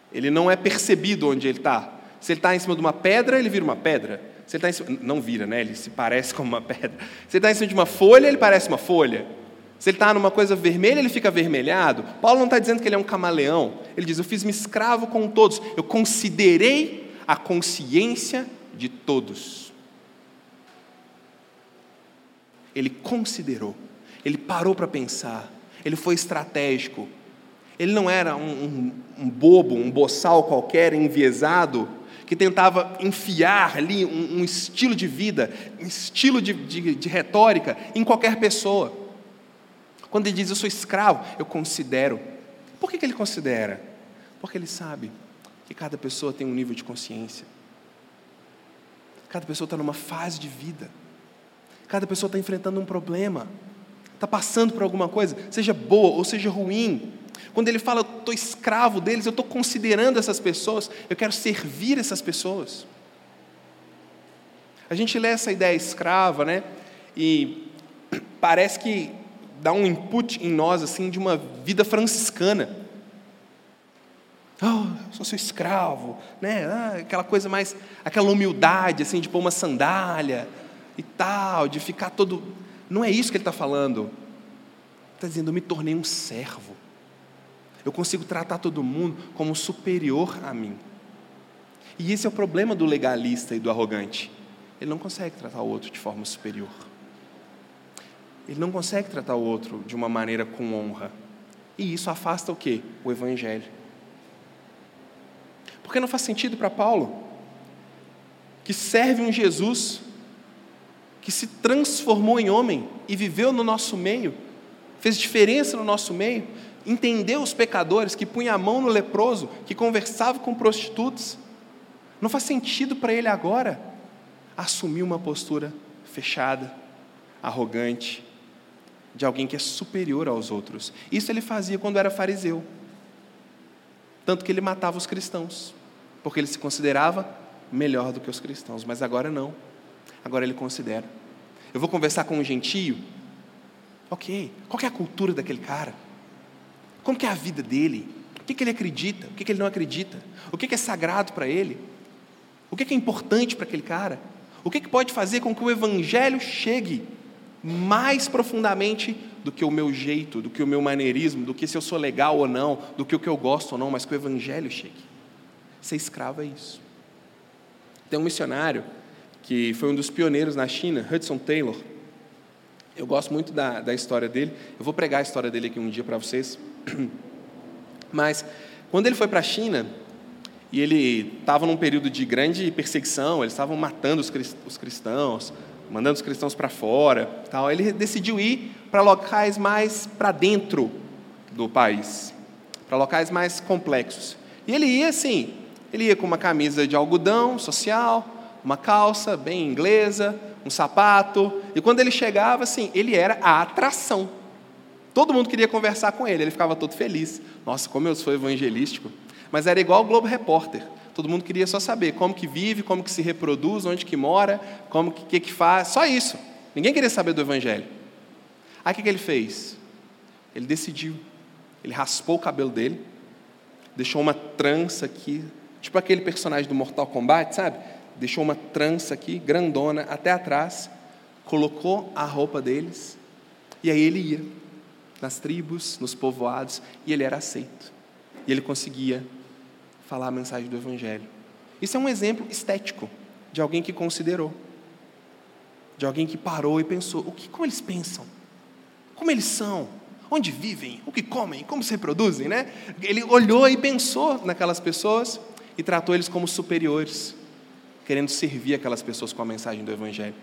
Ele não é percebido onde ele está. Se ele está em cima de uma pedra, ele vira uma pedra. Se ele está em cima, não vira, né? Ele se parece como uma pedra. Se ele está em cima de uma folha, ele parece uma folha. Se ele está numa coisa vermelha, ele fica avermelhado. Paulo não está dizendo que ele é um camaleão. Ele diz: Eu fiz-me escravo com todos. Eu considerei a consciência de todos. Ele considerou. Ele parou para pensar. Ele foi estratégico. Ele não era um, um, um bobo, um boçal qualquer, enviesado que tentava enfiar ali um, um estilo de vida, um estilo de, de, de retórica em qualquer pessoa. Quando ele diz eu sou escravo, eu considero. Por que, que ele considera? Porque ele sabe que cada pessoa tem um nível de consciência. Cada pessoa está numa fase de vida. Cada pessoa está enfrentando um problema. Está passando por alguma coisa, seja boa ou seja ruim. Quando ele fala, eu estou escravo deles, eu estou considerando essas pessoas, eu quero servir essas pessoas. A gente lê essa ideia escrava, né? E parece que dá um input em nós assim de uma vida franciscana. Oh, eu sou seu escravo, né? Ah, aquela coisa mais, aquela humildade assim de pôr uma sandália e tal, de ficar todo. Não é isso que ele está falando. Está dizendo, eu me tornei um servo. Eu consigo tratar todo mundo como superior a mim. E esse é o problema do legalista e do arrogante. Ele não consegue tratar o outro de forma superior. Ele não consegue tratar o outro de uma maneira com honra. E isso afasta o quê? O evangelho. Porque não faz sentido para Paulo, que serve um Jesus que se transformou em homem e viveu no nosso meio, fez diferença no nosso meio, entendeu os pecadores, que punha a mão no leproso, que conversava com prostitutas. Não faz sentido para ele agora assumir uma postura fechada, arrogante, de alguém que é superior aos outros. Isso ele fazia quando era fariseu. Tanto que ele matava os cristãos, porque ele se considerava melhor do que os cristãos, mas agora não. Agora ele considera. Eu vou conversar com um gentio. Ok, qual é a cultura daquele cara? Como que é a vida dele? O que, que ele acredita? O que, que ele não acredita? O que, que é sagrado para ele? O que, que é importante para aquele cara? O que, que pode fazer com que o Evangelho chegue mais profundamente do que o meu jeito, do que o meu maneirismo, do que se eu sou legal ou não, do que o que eu gosto ou não, mas que o Evangelho chegue? Ser escravo é isso. Tem um missionário que foi um dos pioneiros na China, Hudson Taylor. Eu gosto muito da, da história dele. Eu vou pregar a história dele aqui um dia para vocês. Mas, quando ele foi para a China, e ele estava num período de grande perseguição, eles estavam matando os cristãos, mandando os cristãos para fora, tal. Ele decidiu ir para locais mais para dentro do país, para locais mais complexos. E ele ia assim, ele ia com uma camisa de algodão social, uma calça bem inglesa, um sapato, e quando ele chegava assim, ele era a atração. Todo mundo queria conversar com ele, ele ficava todo feliz. Nossa, como eu sou evangelístico. Mas era igual o Globo Repórter. Todo mundo queria só saber como que vive, como que se reproduz, onde que mora, como que, que, que faz, só isso. Ninguém queria saber do Evangelho. Aí o que, que ele fez? Ele decidiu. Ele raspou o cabelo dele, deixou uma trança aqui, tipo aquele personagem do Mortal Kombat, sabe? Deixou uma trança aqui, grandona, até atrás, colocou a roupa deles, e aí ele ia nas tribos, nos povoados, e ele era aceito. E ele conseguia falar a mensagem do Evangelho. Isso é um exemplo estético de alguém que considerou, de alguém que parou e pensou: o que, como eles pensam? Como eles são? Onde vivem? O que comem? Como se reproduzem? Né? Ele olhou e pensou naquelas pessoas e tratou eles como superiores, querendo servir aquelas pessoas com a mensagem do Evangelho.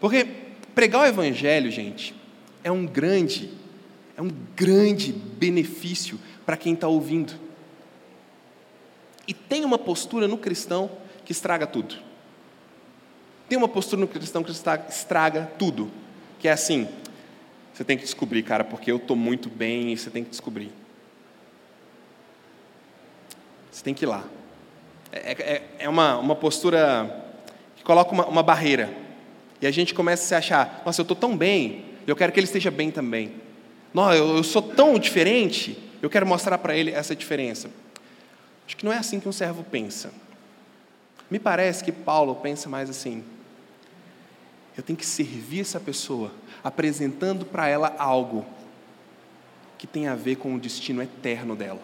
Porque pregar o Evangelho, gente, é um grande, é um grande benefício para quem está ouvindo. E tem uma postura no cristão que estraga tudo. Tem uma postura no cristão que estraga tudo. Que é assim: você tem que descobrir, cara, porque eu estou muito bem e você tem que descobrir. Você tem que ir lá. É, é, é uma, uma postura que coloca uma, uma barreira. E a gente começa a se achar: nossa, eu estou tão bem, eu quero que ele esteja bem também. Eu, eu sou tão diferente, eu quero mostrar para ele essa diferença. Acho que não é assim que um servo pensa. Me parece que Paulo pensa mais assim: eu tenho que servir essa pessoa, apresentando para ela algo que tem a ver com o destino eterno dela.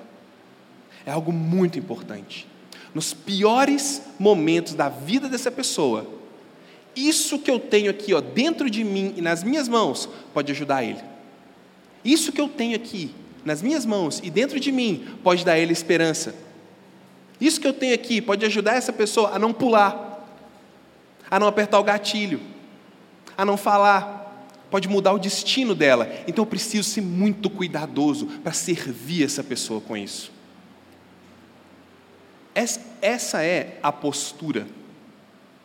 É algo muito importante. Nos piores momentos da vida dessa pessoa, isso que eu tenho aqui, ó, dentro de mim e nas minhas mãos, pode ajudar ele. Isso que eu tenho aqui, nas minhas mãos e dentro de mim, pode dar a ele esperança. Isso que eu tenho aqui pode ajudar essa pessoa a não pular, a não apertar o gatilho, a não falar. Pode mudar o destino dela. Então eu preciso ser muito cuidadoso para servir essa pessoa com isso. Essa é a postura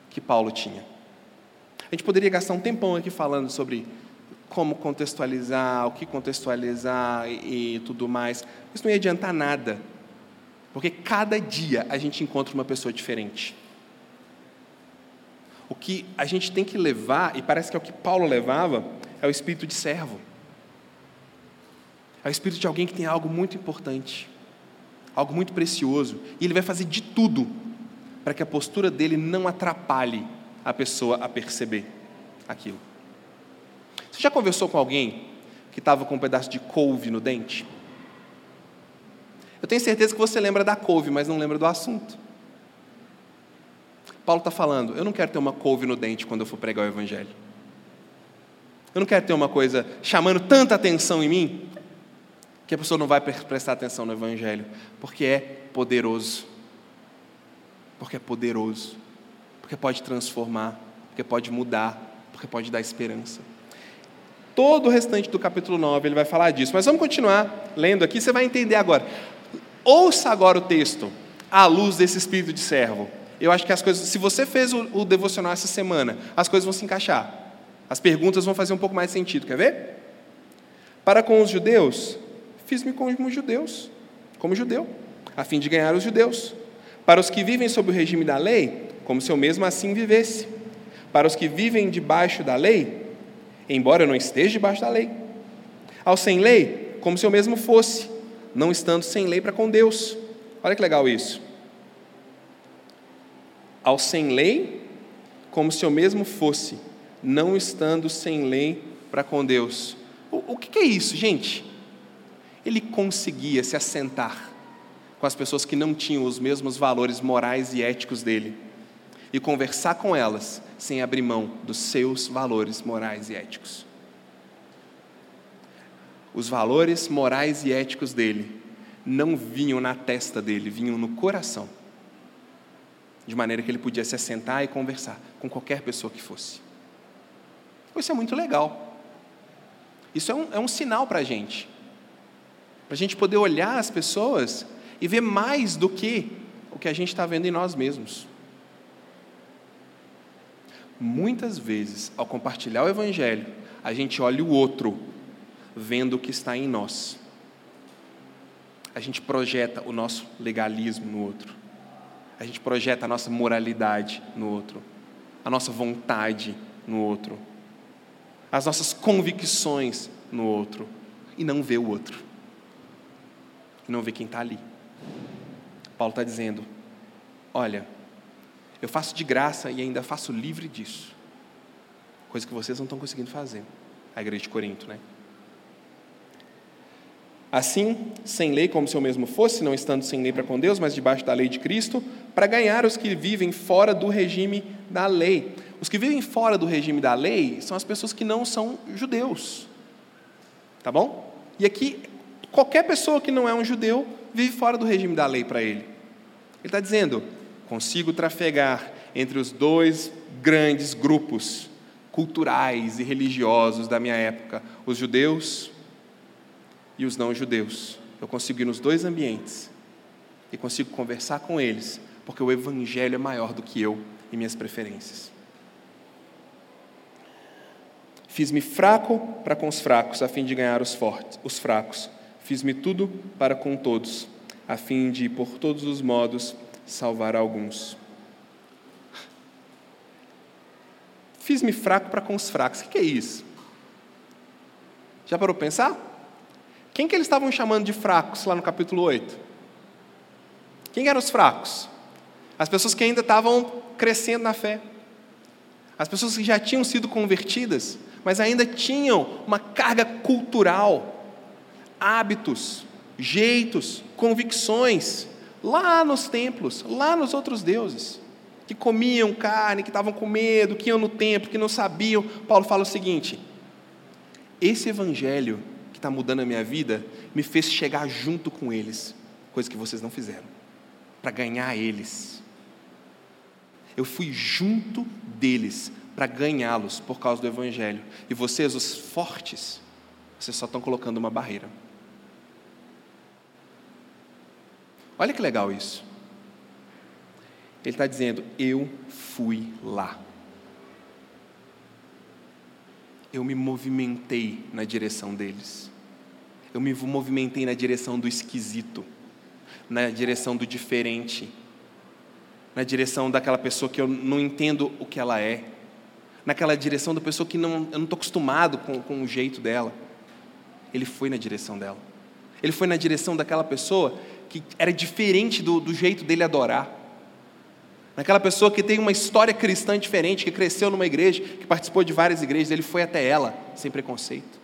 que Paulo tinha. A gente poderia gastar um tempão aqui falando sobre como contextualizar, o que contextualizar e, e tudo mais. Isso não ia adiantar nada, porque cada dia a gente encontra uma pessoa diferente. O que a gente tem que levar, e parece que é o que Paulo levava, é o espírito de servo. É o espírito de alguém que tem algo muito importante, algo muito precioso, e ele vai fazer de tudo para que a postura dele não atrapalhe a pessoa a perceber aquilo. Você já conversou com alguém que estava com um pedaço de couve no dente? Eu tenho certeza que você lembra da couve, mas não lembra do assunto. Paulo está falando: eu não quero ter uma couve no dente quando eu for pregar o Evangelho. Eu não quero ter uma coisa chamando tanta atenção em mim que a pessoa não vai prestar atenção no Evangelho, porque é poderoso. Porque é poderoso. Porque pode transformar, porque pode mudar, porque pode dar esperança. Todo o restante do capítulo 9 ele vai falar disso. Mas vamos continuar lendo aqui, você vai entender agora. Ouça agora o texto, à luz desse espírito de servo. Eu acho que as coisas, se você fez o, o devocional essa semana, as coisas vão se encaixar. As perguntas vão fazer um pouco mais de sentido, quer ver? Para com os judeus, fiz-me como judeus, como judeu, a fim de ganhar os judeus. Para os que vivem sob o regime da lei, como se eu mesmo assim vivesse. Para os que vivem debaixo da lei, embora eu não esteja debaixo da lei. Ao sem lei, como se eu mesmo fosse, não estando sem lei para com Deus. Olha que legal isso. Ao sem lei, como se eu mesmo fosse, não estando sem lei para com Deus. O, o que é isso, gente? Ele conseguia se assentar com as pessoas que não tinham os mesmos valores morais e éticos dele e conversar com elas sem abrir mão dos seus valores morais e éticos. Os valores morais e éticos dele não vinham na testa dele, vinham no coração. De maneira que ele podia se assentar e conversar com qualquer pessoa que fosse. Isso é muito legal. Isso é um, é um sinal para a gente. Para a gente poder olhar as pessoas e ver mais do que o que a gente está vendo em nós mesmos. Muitas vezes, ao compartilhar o Evangelho, a gente olha o outro, vendo o que está em nós. A gente projeta o nosso legalismo no outro. A gente projeta a nossa moralidade no outro. A nossa vontade no outro. As nossas convicções no outro. E não vê o outro. E não vê quem está ali. Paulo está dizendo: olha, eu faço de graça e ainda faço livre disso. Coisa que vocês não estão conseguindo fazer. A igreja de Corinto, né? Assim, sem lei, como se eu mesmo fosse, não estando sem lei para com Deus, mas debaixo da lei de Cristo, para ganhar os que vivem fora do regime da lei. Os que vivem fora do regime da lei são as pessoas que não são judeus. Tá bom? E aqui, qualquer pessoa que não é um judeu vive fora do regime da lei para ele. Ele está dizendo: consigo trafegar entre os dois grandes grupos culturais e religiosos da minha época, os judeus e os não-judeus. Eu consigo ir nos dois ambientes e consigo conversar com eles, porque o Evangelho é maior do que eu e minhas preferências. Fiz-me fraco para com os fracos, a fim de ganhar os fortes, os fracos. Fiz-me tudo para com todos, a fim de, por todos os modos, salvar alguns. Fiz-me fraco para com os fracos. O que é isso? Já parou para pensar? Quem que eles estavam chamando de fracos lá no capítulo 8? Quem eram os fracos? As pessoas que ainda estavam crescendo na fé. As pessoas que já tinham sido convertidas, mas ainda tinham uma carga cultural, hábitos, jeitos, convicções lá nos templos, lá nos outros deuses, que comiam carne, que estavam com medo, que iam no templo, que não sabiam. Paulo fala o seguinte: esse evangelho que está mudando a minha vida me fez chegar junto com eles, coisa que vocês não fizeram, para ganhar eles. Eu fui junto deles para ganhá-los por causa do evangelho. E vocês, os fortes, vocês só estão colocando uma barreira. Olha que legal isso. Ele está dizendo: Eu fui lá. Eu me movimentei na direção deles. Eu me movimentei na direção do esquisito, na direção do diferente, na direção daquela pessoa que eu não entendo o que ela é, naquela direção da pessoa que não, eu não estou acostumado com, com o jeito dela. Ele foi na direção dela. Ele foi na direção daquela pessoa que era diferente do, do jeito dele adorar. Naquela pessoa que tem uma história cristã diferente, que cresceu numa igreja, que participou de várias igrejas, ele foi até ela, sem preconceito.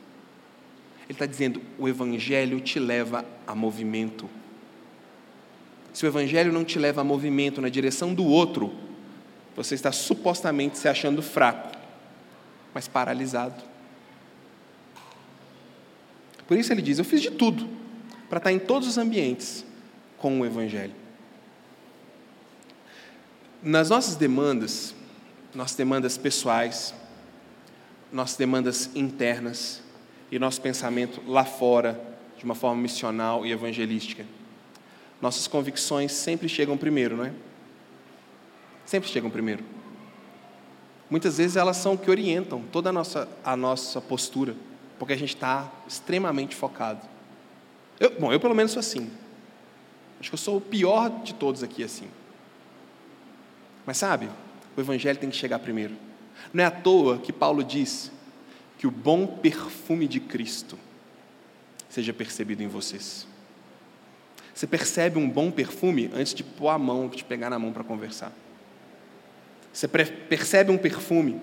Ele está dizendo: o Evangelho te leva a movimento. Se o Evangelho não te leva a movimento na direção do outro, você está supostamente se achando fraco, mas paralisado. Por isso ele diz: Eu fiz de tudo para estar em todos os ambientes com o Evangelho. Nas nossas demandas, nossas demandas pessoais, nossas demandas internas e nosso pensamento lá fora, de uma forma missional e evangelística, nossas convicções sempre chegam primeiro, não é? Sempre chegam primeiro. Muitas vezes elas são que orientam toda a nossa, a nossa postura, porque a gente está extremamente focado. Eu, bom, eu pelo menos sou assim. Acho que eu sou o pior de todos aqui assim. Mas sabe, o Evangelho tem que chegar primeiro. Não é à toa que Paulo diz que o bom perfume de Cristo seja percebido em vocês. Você percebe um bom perfume antes de pôr a mão, de pegar na mão para conversar. Você percebe um perfume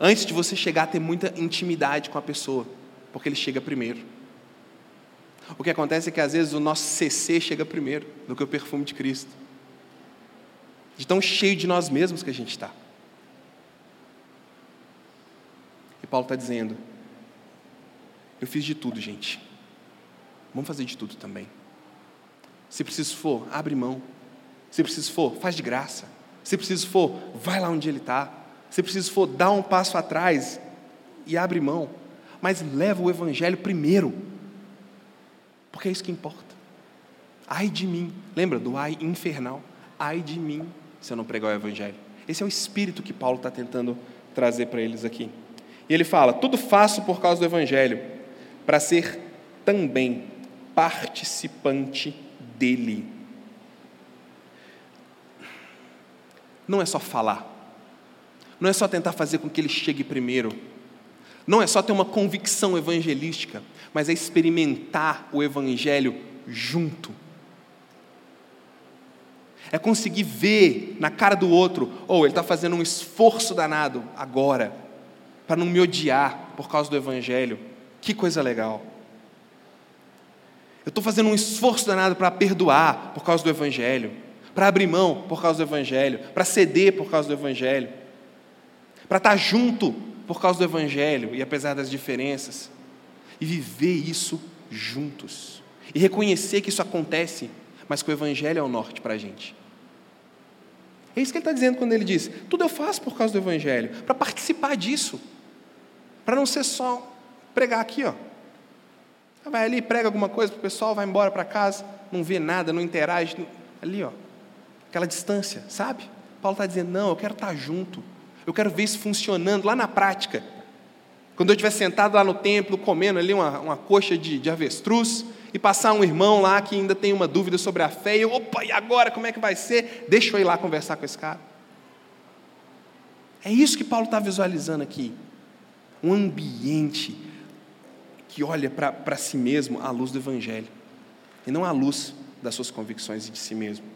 antes de você chegar a ter muita intimidade com a pessoa, porque ele chega primeiro. O que acontece é que às vezes o nosso CC chega primeiro do que o perfume de Cristo de tão cheio de nós mesmos que a gente está. E Paulo está dizendo: Eu fiz de tudo, gente. Vamos fazer de tudo também. Se preciso for, abre mão. Se preciso for, faz de graça. Se preciso for, vai lá onde ele está. Se preciso for, dá um passo atrás e abre mão. Mas leva o evangelho primeiro. Porque é isso que importa. Ai de mim. Lembra do ai infernal? Ai de mim se eu não pregar o Evangelho. Esse é o espírito que Paulo está tentando trazer para eles aqui. E ele fala: tudo faço por causa do Evangelho, para ser também participante dele. Não é só falar, não é só tentar fazer com que ele chegue primeiro, não é só ter uma convicção evangelística, mas é experimentar o Evangelho junto é conseguir ver na cara do outro, ou oh, ele está fazendo um esforço danado agora, para não me odiar por causa do Evangelho. Que coisa legal. Eu estou fazendo um esforço danado para perdoar por causa do Evangelho, para abrir mão por causa do Evangelho, para ceder por causa do Evangelho, para estar tá junto por causa do Evangelho e apesar das diferenças, e viver isso juntos, e reconhecer que isso acontece, mas que o Evangelho é o norte para a gente. É isso que ele está dizendo quando ele diz: tudo eu faço por causa do Evangelho, para participar disso, para não ser só pregar aqui, ó. Vai ali, prega alguma coisa para o pessoal, vai embora para casa, não vê nada, não interage, ali, ó, aquela distância, sabe? Paulo está dizendo: não, eu quero estar tá junto, eu quero ver isso funcionando lá na prática. Quando eu estiver sentado lá no templo, comendo ali uma, uma coxa de, de avestruz, e passar um irmão lá que ainda tem uma dúvida sobre a fé, e eu, opa, e agora como é que vai ser? Deixa eu ir lá conversar com esse cara. É isso que Paulo está visualizando aqui. Um ambiente que olha para si mesmo à luz do Evangelho, e não à luz das suas convicções de si mesmo.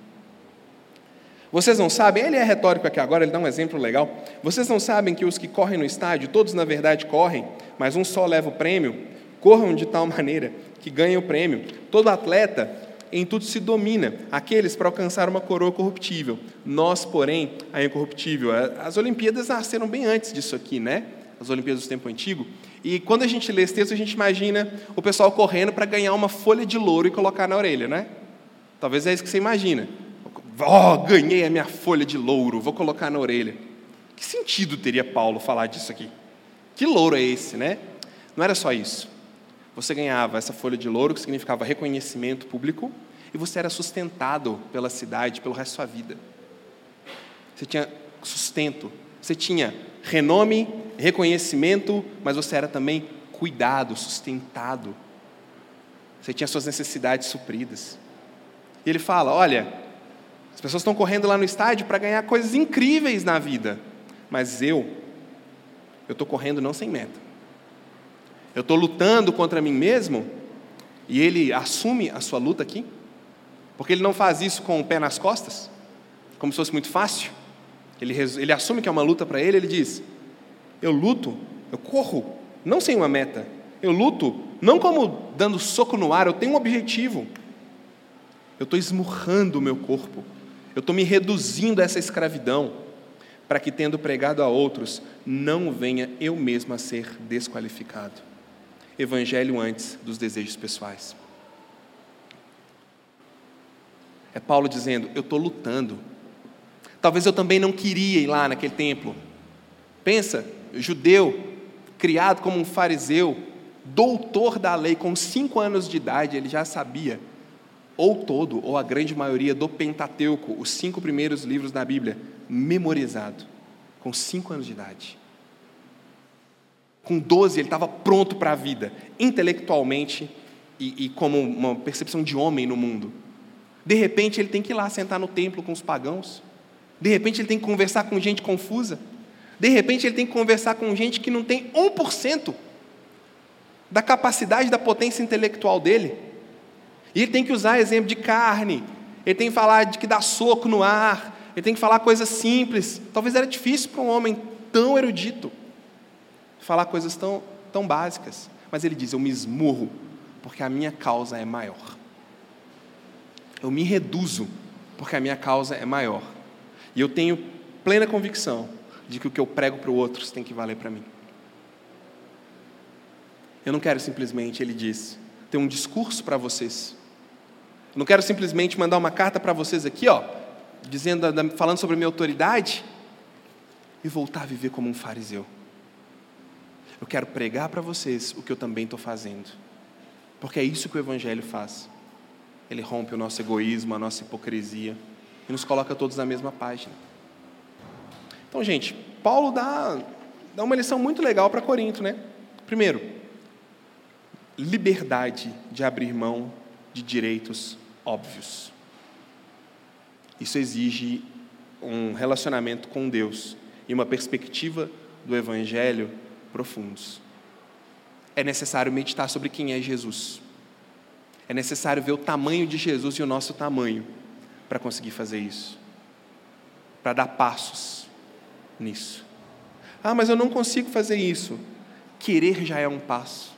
Vocês não sabem, ele é retórico aqui agora, ele dá um exemplo legal. Vocês não sabem que os que correm no estádio, todos na verdade correm, mas um só leva o prêmio? Corram de tal maneira que ganhem o prêmio. Todo atleta em tudo se domina, aqueles para alcançar uma coroa corruptível, nós, porém, a incorruptível. As Olimpíadas nasceram bem antes disso aqui, né? As Olimpíadas do tempo antigo. E quando a gente lê esse texto, a gente imagina o pessoal correndo para ganhar uma folha de louro e colocar na orelha, né? Talvez é isso que você imagina. Oh, ganhei a minha folha de louro, vou colocar na orelha. Que sentido teria Paulo falar disso aqui? Que louro é esse, né? Não era só isso você ganhava essa folha de louro, que significava reconhecimento público, e você era sustentado pela cidade pelo resto da sua vida. você tinha sustento, você tinha renome, reconhecimento, mas você era também cuidado, sustentado. Você tinha suas necessidades supridas. E ele fala: olha, as pessoas estão correndo lá no estádio para ganhar coisas incríveis na vida, mas eu, eu estou correndo não sem meta. Eu estou lutando contra mim mesmo, e ele assume a sua luta aqui, porque ele não faz isso com o pé nas costas, como se fosse muito fácil. Ele, ele assume que é uma luta para ele, ele diz: Eu luto, eu corro, não sem uma meta. Eu luto, não como dando soco no ar, eu tenho um objetivo. Eu estou esmurrando o meu corpo, eu estou me reduzindo a essa escravidão, para que, tendo pregado a outros, não venha eu mesmo a ser desqualificado. Evangelho antes dos desejos pessoais. É Paulo dizendo: Eu estou lutando, Talvez eu também não queria ir lá naquele templo. Pensa, judeu, criado como um fariseu, doutor da lei, com cinco anos de idade, ele já sabia, ou todo, ou a grande maioria do Pentateuco, os cinco primeiros livros da Bíblia, memorizado, com cinco anos de idade. Com doze, ele estava pronto para a vida, intelectualmente e, e como uma percepção de homem no mundo. De repente, ele tem que ir lá sentar no templo com os pagãos. De repente ele tem que conversar com gente confusa. De repente ele tem que conversar com gente que não tem 1% da capacidade, da potência intelectual dele. E ele tem que usar exemplo de carne. Ele tem que falar de que dá soco no ar. Ele tem que falar coisas simples. Talvez era difícil para um homem tão erudito falar coisas tão, tão básicas. Mas ele diz: Eu me esmurro, porque a minha causa é maior. Eu me reduzo, porque a minha causa é maior. E eu tenho plena convicção de que o que eu prego para o outro tem que valer para mim. Eu não quero simplesmente, ele diz, ter um discurso para vocês. Não quero simplesmente mandar uma carta para vocês aqui, ó, dizendo, falando sobre a minha autoridade e voltar a viver como um fariseu. Eu quero pregar para vocês o que eu também estou fazendo, porque é isso que o Evangelho faz. Ele rompe o nosso egoísmo, a nossa hipocrisia e nos coloca todos na mesma página. Então, gente, Paulo dá, dá uma lição muito legal para Corinto, né? Primeiro, liberdade de abrir mão de direitos óbvios. Isso exige um relacionamento com Deus e uma perspectiva do Evangelho profundos. É necessário meditar sobre quem é Jesus. É necessário ver o tamanho de Jesus e o nosso tamanho para conseguir fazer isso, para dar passos nisso. Ah, mas eu não consigo fazer isso. Querer já é um passo.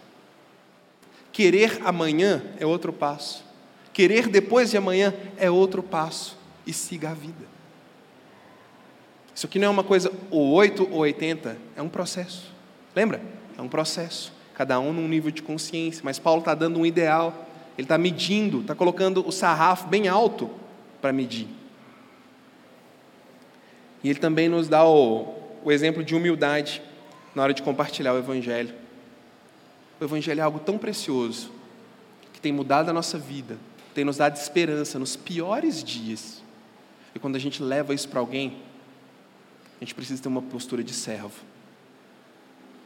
Querer amanhã é outro passo. Querer depois de amanhã é outro passo. E siga a vida. Isso aqui não é uma coisa ou 8 ou 80, é um processo. Lembra? É um processo. Cada um num nível de consciência. Mas Paulo está dando um ideal. Ele está medindo, está colocando o sarrafo bem alto para medir. E ele também nos dá o, o exemplo de humildade na hora de compartilhar o Evangelho. O Evangelho é algo tão precioso, que tem mudado a nossa vida, tem nos dado esperança nos piores dias. E quando a gente leva isso para alguém, a gente precisa ter uma postura de servo,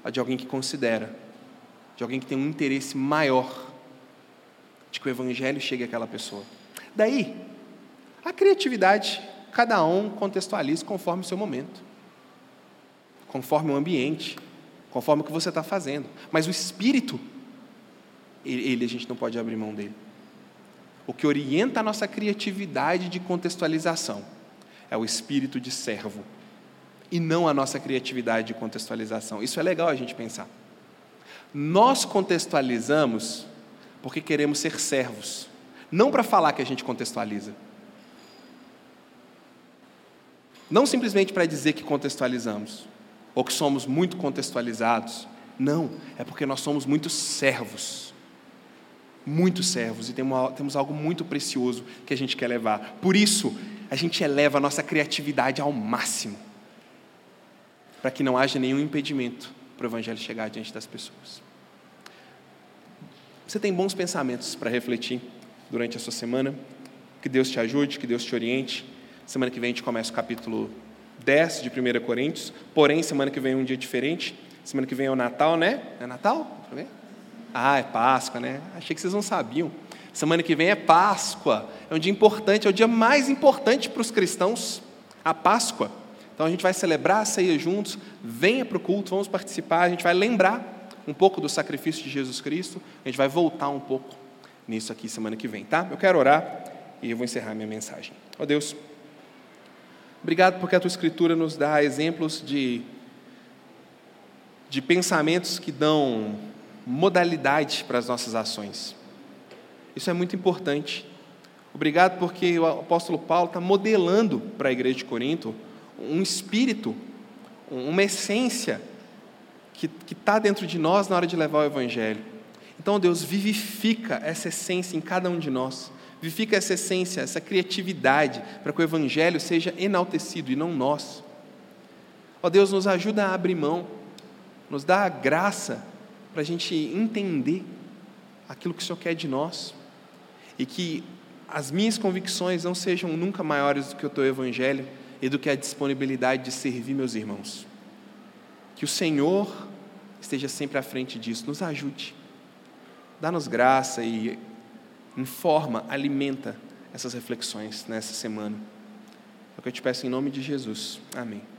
a de alguém que considera, de alguém que tem um interesse maior de que o Evangelho chegue àquela pessoa. Daí, a criatividade, cada um contextualiza conforme o seu momento, conforme o ambiente, conforme o que você está fazendo. Mas o espírito, ele, a gente não pode abrir mão dele. O que orienta a nossa criatividade de contextualização é o espírito de servo e não a nossa criatividade de contextualização. Isso é legal a gente pensar. Nós contextualizamos porque queremos ser servos, não para falar que a gente contextualiza. Não simplesmente para dizer que contextualizamos, ou que somos muito contextualizados. Não, é porque nós somos muito servos. Muito servos, e temos algo muito precioso que a gente quer levar. Por isso, a gente eleva a nossa criatividade ao máximo, para que não haja nenhum impedimento para o Evangelho chegar diante das pessoas. Você tem bons pensamentos para refletir durante a sua semana? Que Deus te ajude, que Deus te oriente. Semana que vem a gente começa o capítulo 10 de 1 Coríntios, porém, semana que vem é um dia diferente. Semana que vem é o Natal, né? É Natal? Ah, é Páscoa, né? Achei que vocês não sabiam. Semana que vem é Páscoa, é um dia importante, é o dia mais importante para os cristãos, a Páscoa. Então a gente vai celebrar a ceia juntos, venha para o culto, vamos participar, a gente vai lembrar um pouco do sacrifício de Jesus Cristo, a gente vai voltar um pouco nisso aqui semana que vem, tá? Eu quero orar e eu vou encerrar minha mensagem. Ó oh, Deus, obrigado porque a tua Escritura nos dá exemplos de, de pensamentos que dão modalidade para as nossas ações. Isso é muito importante. Obrigado porque o apóstolo Paulo está modelando para a igreja de Corinto um espírito, uma essência que está dentro de nós na hora de levar o Evangelho. Então, Deus, vivifica essa essência em cada um de nós. Vivifica essa essência, essa criatividade, para que o Evangelho seja enaltecido e não nós. Ó Deus, nos ajuda a abrir mão, nos dá a graça para a gente entender aquilo que o Senhor quer de nós e que as minhas convicções não sejam nunca maiores do que o teu evangelho e do que a disponibilidade de servir meus irmãos. Que o Senhor esteja sempre à frente disso, nos ajude, dá-nos graça e informa, alimenta essas reflexões nessa semana. É o que eu te peço em nome de Jesus. Amém.